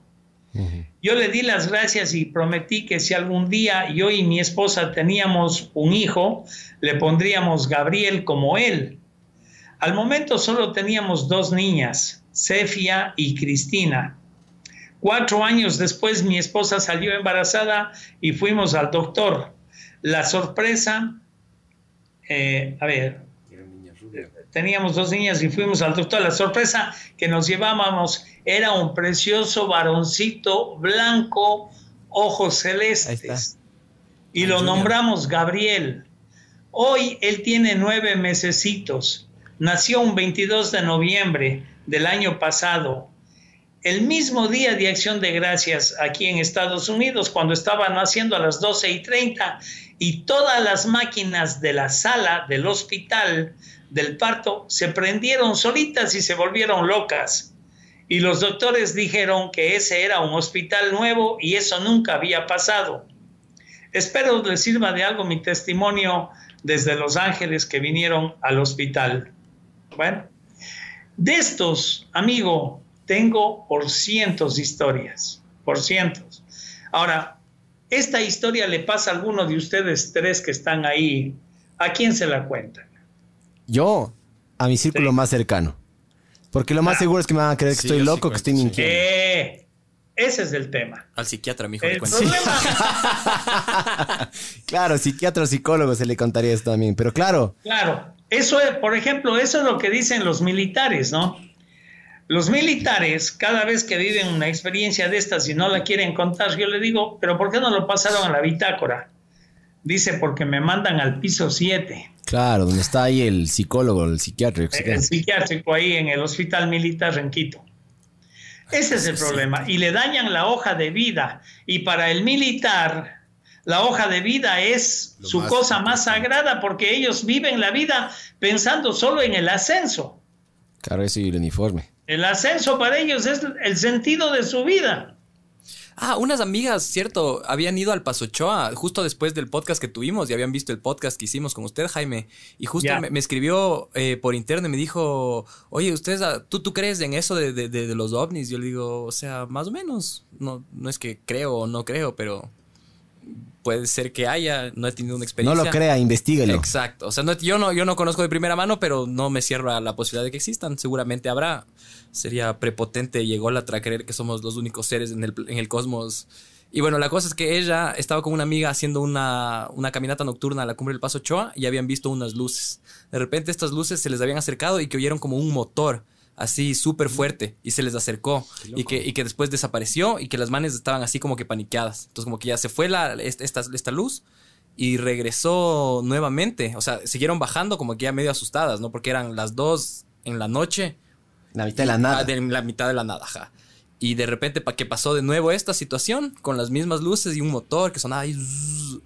Yo le di las gracias y prometí que si algún día yo y mi esposa teníamos un hijo, le pondríamos Gabriel como él. Al momento solo teníamos dos niñas, Cefia y Cristina. Cuatro años después mi esposa salió embarazada y fuimos al doctor. La sorpresa, eh, a ver, teníamos dos niñas y fuimos al doctor. La sorpresa que nos llevábamos era un precioso varoncito blanco, ojos celestes. Y lo nombramos Gabriel. Hoy él tiene nueve mesecitos. Nació un 22 de noviembre del año pasado. El mismo día de acción de gracias aquí en Estados Unidos, cuando estaban naciendo a las 12 y 30, y todas las máquinas de la sala del hospital del parto se prendieron solitas y se volvieron locas. Y los doctores dijeron que ese era un hospital nuevo y eso nunca había pasado. Espero les sirva de algo mi testimonio desde Los Ángeles que vinieron al hospital. Bueno, de estos, amigo, tengo por cientos de historias, por cientos. Ahora, esta historia le pasa a alguno de ustedes tres que están ahí. ¿A quién se la cuentan? Yo, a mi círculo más cercano. Porque lo más Ah. seguro es que me van a creer que Sí, estoy sí loco, que estoy sí. mintiendo. Eh, ese es el tema. Al psiquiatra, mijo, le El cuento. problema, Claro, psiquiatra o psicólogo se le contaría esto también. Pero claro, claro, eso es, por ejemplo, eso es lo que dicen los militares, ¿no? Los militares, cada vez que viven una experiencia de estas y no la quieren contar, yo le digo, pero ¿por qué no lo pasaron a la bitácora? Dice, porque me mandan al piso 7. claro, donde está ahí el psicólogo, el psiquiatra. qué. el psiquiátrico ahí en el hospital militar en Quito. Ese es el problema. Y le dañan la hoja de vida. Y para el militar, la hoja de vida es Lo su más cosa más sagrada porque ellos viven la vida pensando solo en el ascenso. Claro, eso y el uniforme. El ascenso para ellos es el sentido de su vida. Ah, unas amigas, cierto, habían ido al Pasochoa justo después del podcast que tuvimos y habían visto el podcast que hicimos con usted, Jaime. Y justo me, me escribió eh, por interno y me dijo, oye, ¿ustedes, ah, ¿tú, tú crees en eso de, de- de- de los ovnis? Yo le digo, o sea, más o menos. No, no es que creo o no creo, pero puede ser que haya. No he tenido una No experiencia. lo crea, investíguelo. Exacto. O sea, no- yo, no, yo no conozco de primera mano, pero no me cierro a la posibilidad de que existan. Seguramente habrá. Sería prepotente y ególatra creer que somos los únicos seres en el, en el cosmos. Y bueno, la cosa es que ella estaba con una amiga haciendo una, una caminata nocturna a la cumbre del Paso Ochoa y habían visto unas luces. De repente estas luces se les habían acercado y que oyeron como un motor así súper fuerte y se les acercó y que, y que después desapareció y que las manes estaban así como que paniqueadas. Entonces como que ya se fue la, esta, esta, luz y regresó nuevamente. O sea, siguieron bajando como que ya medio asustadas, ¿no? Porque eran las dos en la noche. La mitad de la nada. Ah, de la mitad de la nada, ajá. Y de repente, ¿para qué pasó de nuevo esta situación? Con las mismas luces y un motor que sonaba zzzz,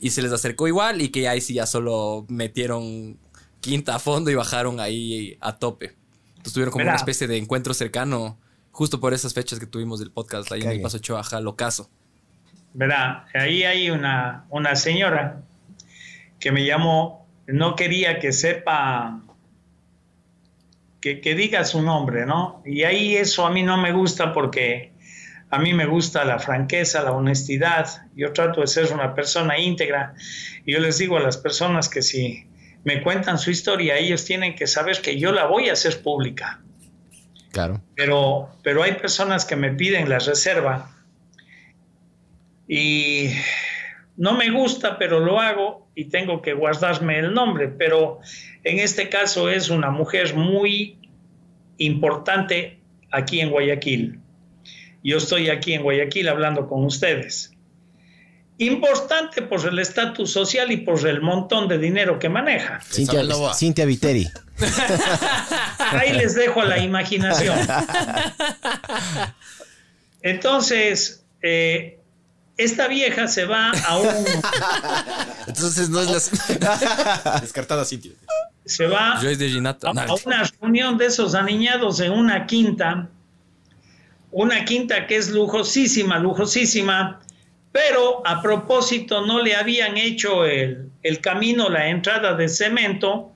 Y se les acercó igual y que ahí sí ya solo metieron quinta a fondo y bajaron ahí a tope. Entonces tuvieron como Mira. una especie de encuentro cercano justo por esas fechas que tuvimos del podcast ahí en el. Paso Ochoa, ajá, locazo. Verá, ahí hay una, una señora que me llamó, no quería que sepa, que, que diga su nombre, ¿no? Y ahí eso a mí no me gusta porque a mí me gusta la franqueza, la honestidad. Yo trato de ser una persona íntegra. Y yo les digo a las personas que si me cuentan su historia, ellos tienen que saber que yo la voy a hacer pública Claro. pero, pero hay personas que me piden la reserva y no me gusta, pero lo hago y tengo que guardarme el nombre, pero en este caso es una mujer muy importante aquí en Guayaquil. Yo estoy aquí en Guayaquil hablando con ustedes. Importante por el estatus social y por el montón de dinero que maneja. Cintia. Cintia Viteri. Ahí les dejo a la imaginación. Entonces, eh, esta vieja se va a un, Entonces no es la... Descartada Cintia. se va Yo es de Ginata. a, a una reunión de esos aniñados en una quinta, una quinta que es lujosísima, lujosísima, pero a propósito no le habían hecho el, el camino, la entrada de cemento,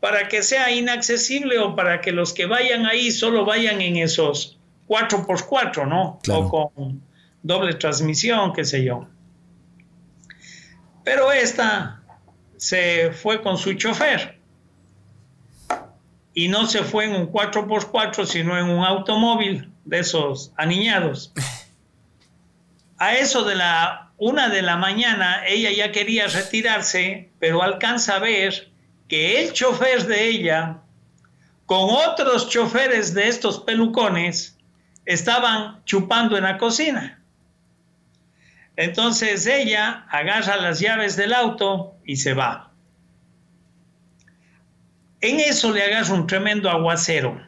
para que sea inaccesible o para que los que vayan ahí solo vayan en esos 4x4, ¿no? Claro. O con, doble transmisión, qué sé yo. Pero esta se fue con su chofer y no se fue en un 4x4, sino en un automóvil de esos aniñados. A eso de la una de la mañana, ella ya quería retirarse, pero alcanza a ver que el chofer de ella, con otros choferes de estos pelucones, estaban chupando en la cocina. Entonces ella agarra las llaves del auto y se va. En eso le agarra un tremendo aguacero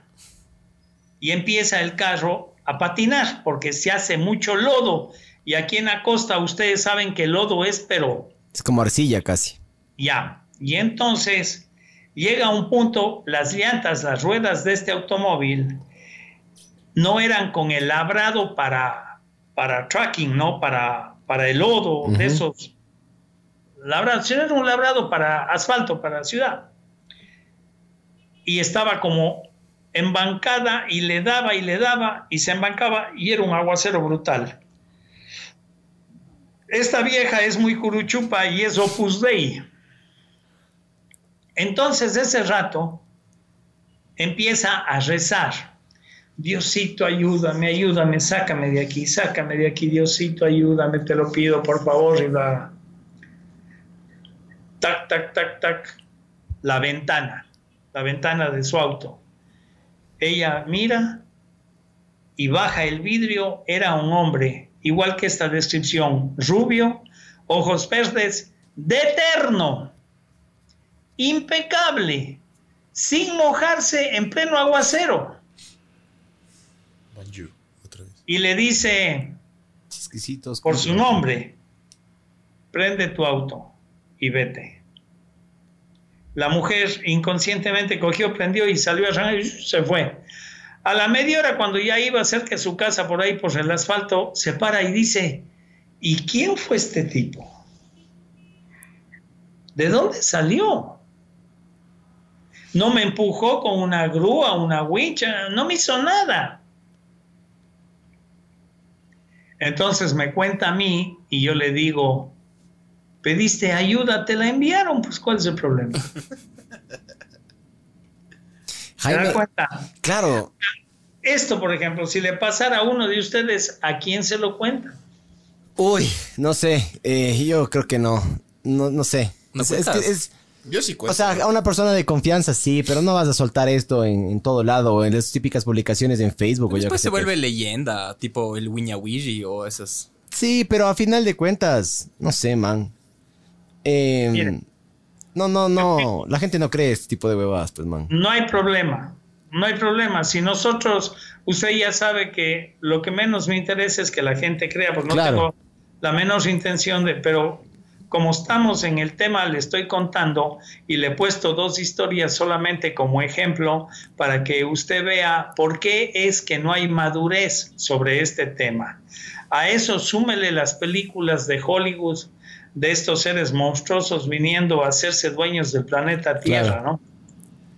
y empieza el carro a patinar porque se hace mucho lodo y aquí en la costa ustedes saben que el lodo es pero Es como arcilla casi. ya. Y entonces llega un punto, las llantas, las ruedas de este automóvil no eran con el labrado para, para tracking, ¿no? Para, para el lodo de esos labrados, era un labrado para asfalto, para ciudad. Y estaba como embancada y le daba y le daba y se embancaba y era un aguacero brutal. Esta vieja es muy curuchupa y es opus dei. Entonces, ese rato empieza a rezar. Diosito, ayúdame, ayúdame, sácame de aquí, sácame de aquí, Diosito, ayúdame, te lo pido, por favor. Y va. Tac, tac, tac, tac. La ventana, la ventana de su auto. Ella mira y baja el vidrio. Era un hombre, igual que esta descripción, rubio, ojos verdes, de eterno impecable, sin mojarse en pleno aguacero. Bonjour, otra vez. Y le dice, Exquisitos. por su nombre, prende tu auto y vete. La mujer inconscientemente cogió, prendió y salió a arrancar y se fue. A la media hora, cuando ya iba cerca de su casa, por ahí, por el asfalto, se para y dice, ¿y quién fue este tipo? ¿De dónde salió? No me empujó con una grúa, una wincha, no me hizo nada. Entonces me cuenta a mí y yo le digo, pediste ayuda, te la enviaron, pues ¿cuál es el problema? ¿Se da Jaime, cuenta? claro, Esto, por ejemplo, si le pasara a uno de ustedes, ¿a quién se lo cuenta? uy, no sé, eh, yo creo que no, no, no sé. ¿No es, es es- Yo sí o cuento. sea, a una persona de confianza sí, pero no vas a soltar esto en, en todo lado o en las típicas publicaciones en Facebook. o yo Después qué se vuelve leyenda, tipo el Wiñawiji o esas. Sí, pero a final de cuentas, no sé, man. Eh, Miren. No, no, no. La gente no cree este tipo de huevadas, pues, man. No hay problema, no hay problema. Si nosotros, usted ya sabe que lo que menos me interesa es que la gente crea, porque no tengo la menor intención de, pero como estamos en el tema, le estoy contando y le he puesto dos historias solamente como ejemplo para que usted vea por qué es que no hay madurez sobre este tema. A eso súmele las películas de Hollywood de estos seres monstruosos viniendo a hacerse dueños del planeta Tierra, Claro. ¿no?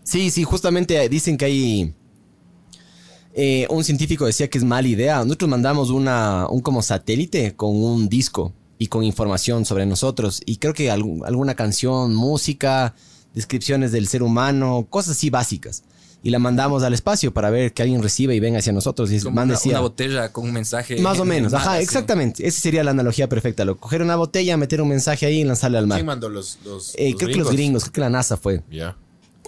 Sí, sí, justamente dicen que hay. eh, un científico decía que es mala idea. Nosotros mandamos una, un como satélite con un disco y con información sobre nosotros. Y creo que algún- alguna canción, música, descripciones del ser humano, cosas así básicas. Y la mandamos al espacio para ver que alguien reciba y venga hacia nosotros. Y Como man una, decía, una botella con un mensaje. más o en- menos, en ajá, así. exactamente. Esa sería la analogía perfecta. Lo, coger una botella, meter un mensaje ahí y lanzarle al mar. ¿Quién mandó los, los, Eh, los creo que los gringos, creo que la NASA fue. Ya.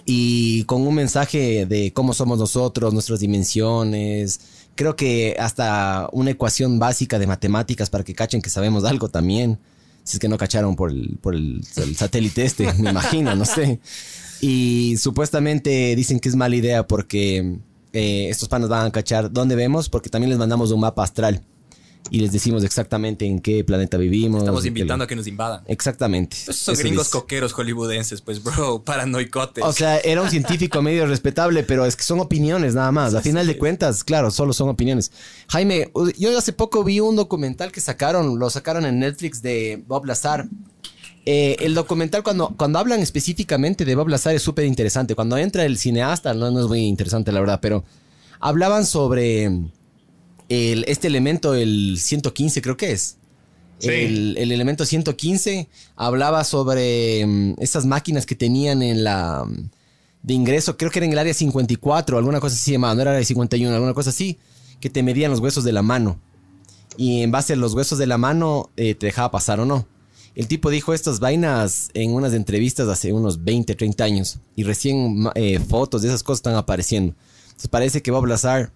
y con un mensaje de cómo somos nosotros, nuestras dimensiones. Creo que hasta una ecuación básica de matemáticas para que cachen que sabemos algo también. Si es que no cacharon por el, por el, el satélite este, me imagino, no sé. Y supuestamente dicen que es mala idea porque eh, estos panos van a cachar dónde vemos, porque también les mandamos un mapa astral y les decimos exactamente en qué planeta vivimos. Estamos invitando a que nos invadan. Exactamente. Esos Eso gringos dice. coqueros hollywoodenses, pues, bro, paranoicotes. O sea, era un científico medio respetable, pero es que son opiniones nada más. A final de cuentas, claro, solo son opiniones. Jaime, yo hace poco vi un documental que sacaron, lo sacaron en Netflix de Bob Lazar. Eh, el documental, cuando, cuando hablan específicamente de Bob Lazar, es súper interesante. Cuando entra el cineasta, no, no es muy interesante, la verdad, pero hablaban sobre el, este elemento, el 115 creo que es. Sí. El, el elemento 115 hablaba sobre mm, esas máquinas que tenían en la mm, de ingreso, creo que era en el área 54, alguna cosa así llamada, no era área 51, alguna cosa así, que te medían los huesos de la mano. Y en base a los huesos de la mano eh, te dejaba pasar o no. El tipo dijo estas vainas en unas entrevistas hace unos 20, 30 años. Y recién eh, fotos de esas cosas están apareciendo. Entonces parece que Bob Lazar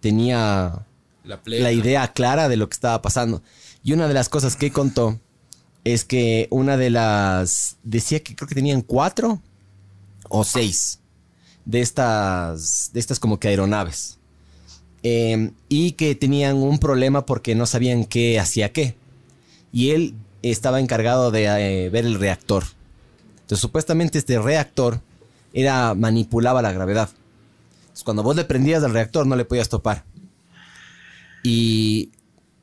tenía La idea clara de lo que estaba pasando. Y una de las cosas que contó es que una de las... Decía que creo que tenían cuatro o seis de estas, de estas como que aeronaves. Eh, y que tenían un problema porque no sabían qué hacía qué. Y él estaba encargado de eh, ver el reactor. Entonces supuestamente este reactor era manipulaba la gravedad. Entonces, cuando vos le prendías al reactor no le podías topar. Y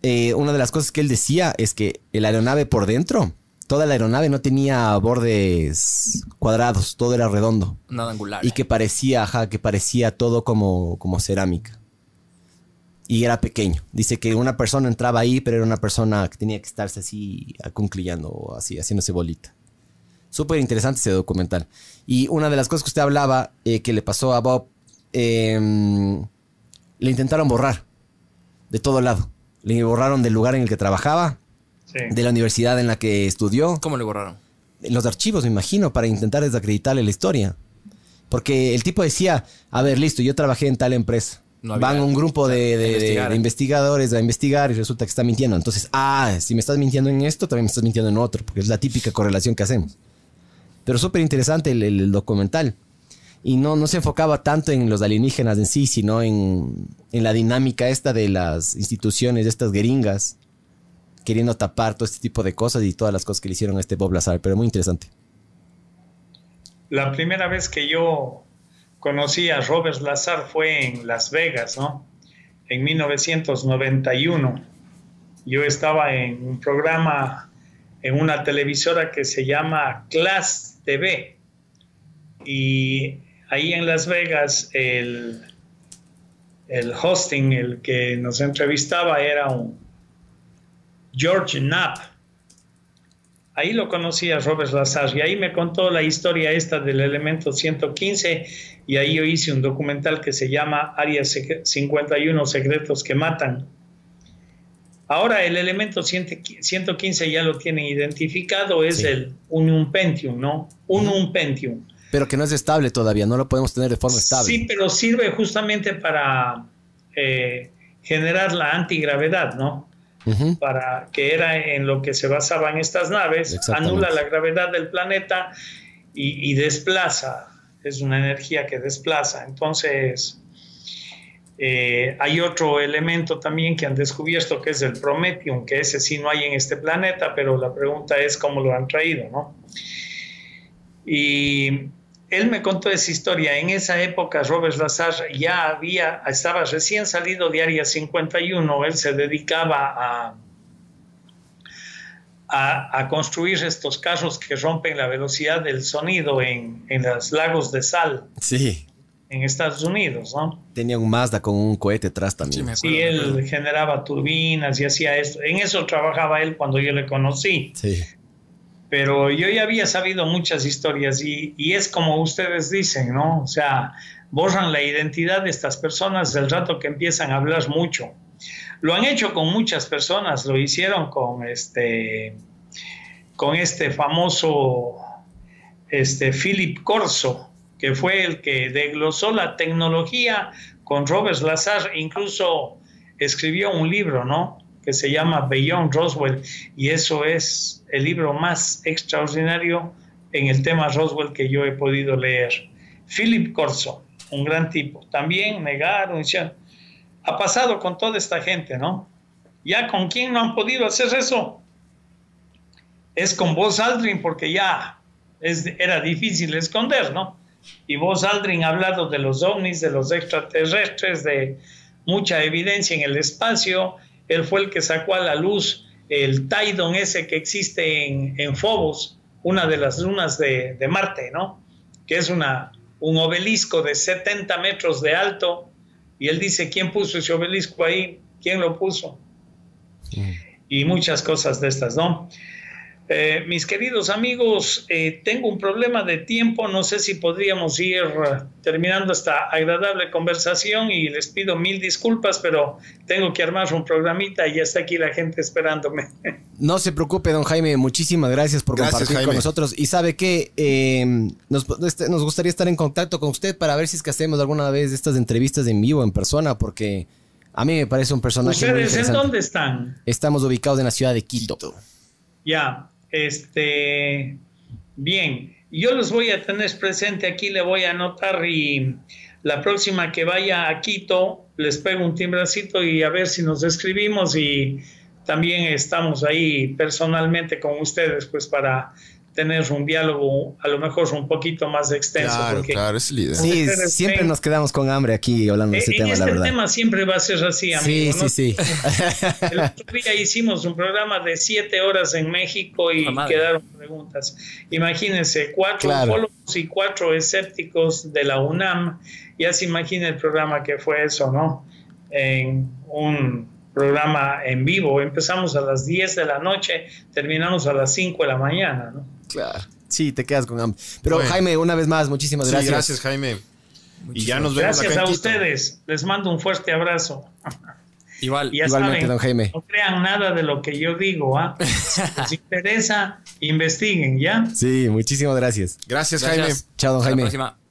eh, una de las cosas que él decía es que la aeronave por dentro, toda la aeronave no tenía bordes cuadrados, todo era redondo. Nada angular. Y que parecía, ajá, que parecía todo como, como cerámica. Y era pequeño. Dice que una persona entraba ahí, pero era una persona que tenía que estarse así acunclillando o así, haciéndose bolita. Súper interesante ese documental. Y una de las cosas que usted hablaba eh, que le pasó a Bob, em, le intentaron borrar de todo lado. Le borraron del lugar en el que trabajaba, Sí. de la universidad en la que estudió, ¿Cómo le borraron? los archivos, me imagino, para intentar desacreditarle la historia. Porque el tipo decía, a ver, listo, yo trabajé en tal empresa. No había- Van un grupo de, de- de- investigar. de investigadores a investigar y resulta que está mintiendo. Entonces, ah, si me estás mintiendo en esto, también me estás mintiendo en otro, porque es la típica correlación que hacemos. Pero súper interesante el, el- el documental. Y no, no se enfocaba tanto en los alienígenas en sí, sino en, en la dinámica esta de las instituciones, de estas gringas, queriendo tapar todo este tipo de cosas y todas las cosas que le hicieron a este Bob Lazar. Pero muy interesante. La primera vez que yo conocí a Robert Lazar fue en Las Vegas, ¿no? En 1991. Yo estaba en un programa en una televisora que se llama Class TV. Y ahí en Las Vegas el, el hosting, el que nos entrevistaba era un George Knapp. Ahí lo conocí a Robert Lazar y ahí me contó la historia esta del elemento 115 y ahí yo hice un documental que se llama Área Sec- 51 Secretos que Matan. Ahora el elemento 115 ya lo tienen identificado, es Sí. el Unum Pentium, ¿no? Unum Pentium. Pero que no es estable todavía, no lo podemos tener de forma estable. Sí, pero sirve justamente para eh, generar la antigravedad, ¿no? Ujú. para que era en lo que se basaban estas naves, anula la gravedad del planeta y, y desplaza, es una energía que desplaza. Entonces, eh, hay otro elemento también que han descubierto que es el Prometheum, que ese sí no hay en este planeta, pero la pregunta es cómo lo han traído, ¿no? Y él me contó esa historia. En esa época, Robert Lazar ya había, estaba recién salido de Área 51. Él se dedicaba a, a, a construir estos carros que rompen la velocidad del sonido en, en los lagos de sal Sí. en Estados Unidos, ¿no? Tenía un Mazda con un cohete atrás Sí, también. acuerdo. Y acuerdo. él generaba turbinas y hacía esto. En eso trabajaba él cuando yo le conocí. Sí. Pero yo ya había sabido muchas historias y, y es como ustedes dicen, ¿no? O sea, borran la identidad de estas personas del rato que empiezan a hablar mucho. Lo han hecho con muchas personas, lo hicieron con este, con este famoso este, Philip Corso, que fue el que desglosó la tecnología con Robert Lazar, incluso escribió un libro, ¿no? que se llama Beyond Roswell y eso es el libro más extraordinario en el tema Roswell que yo he podido leer. Philip Corso, un gran tipo, también negaron, ha pasado con toda esta gente, ¿no? Ya con quién no han podido hacer eso. Es con Buzz Aldrin porque ya era difícil esconder, ¿no? Y Buzz Aldrin ha hablado de los ovnis, de los extraterrestres, de mucha evidencia en el espacio. Él fue el que sacó a la luz el Tidon ese que existe en, en Phobos, una de las lunas de, de, Marte, ¿no? Que es una, un obelisco de 70 metros de alto Y él dice, ¿quién puso ese obelisco ahí? ¿Quién lo puso? Y muchas cosas de estas, ¿no? Eh, mis queridos amigos, eh, tengo un problema de tiempo, no sé si podríamos ir eh, terminando esta agradable conversación y les pido mil disculpas, pero tengo que armar un programita y ya está aquí la gente esperándome. No se preocupe, don Jaime, muchísimas gracias por Gracias, compartir Jaime. con nosotros. Y sabe que eh, nos, este, nos gustaría estar en contacto con usted para ver si es que hacemos alguna vez estas entrevistas en vivo, en persona, porque a mí me parece un personaje muy ¿Ustedes en dónde están? Estamos ubicados en la ciudad de Quito. Ya, este, bien, yo los voy a tener presente aquí, le voy a anotar y la próxima que vaya a Quito les pego un timbracito y a ver si nos escribimos y también estamos ahí personalmente con ustedes pues para tener un diálogo a lo mejor un poquito más extenso. Claro, porque claro, es la idea. Sí, siempre nos quedamos con hambre aquí hablando de Eh, este en tema, este la verdad. tema siempre va a ser así, Sí, amigo. sí, ¿no? sí. El otro día hicimos un programa de siete horas en México y quedaron preguntas. Imagínense, cuatro Claro. ufólogos y cuatro escépticos de la UNAM. Ya se imagina el programa que fue eso, ¿no? En un programa en vivo. Empezamos a las 10 de la noche, terminamos a las 5 de la mañana, ¿no? Claro. Sí, te quedas con hambre. Pero Bueno. Jaime, una vez más, muchísimas Sí, gracias. gracias, Jaime. Y ya nos vemos Gracias acá a ustedes. Les mando un fuerte abrazo. Igual. Ya Igualmente, saben, don Jaime. no crean nada de lo que yo digo, ¿ah? Si les interesa, investiguen, ¿ya? Sí, muchísimas gracias. Gracias, Gracias. Jaime. Chao, don Hasta la Jaime. próxima.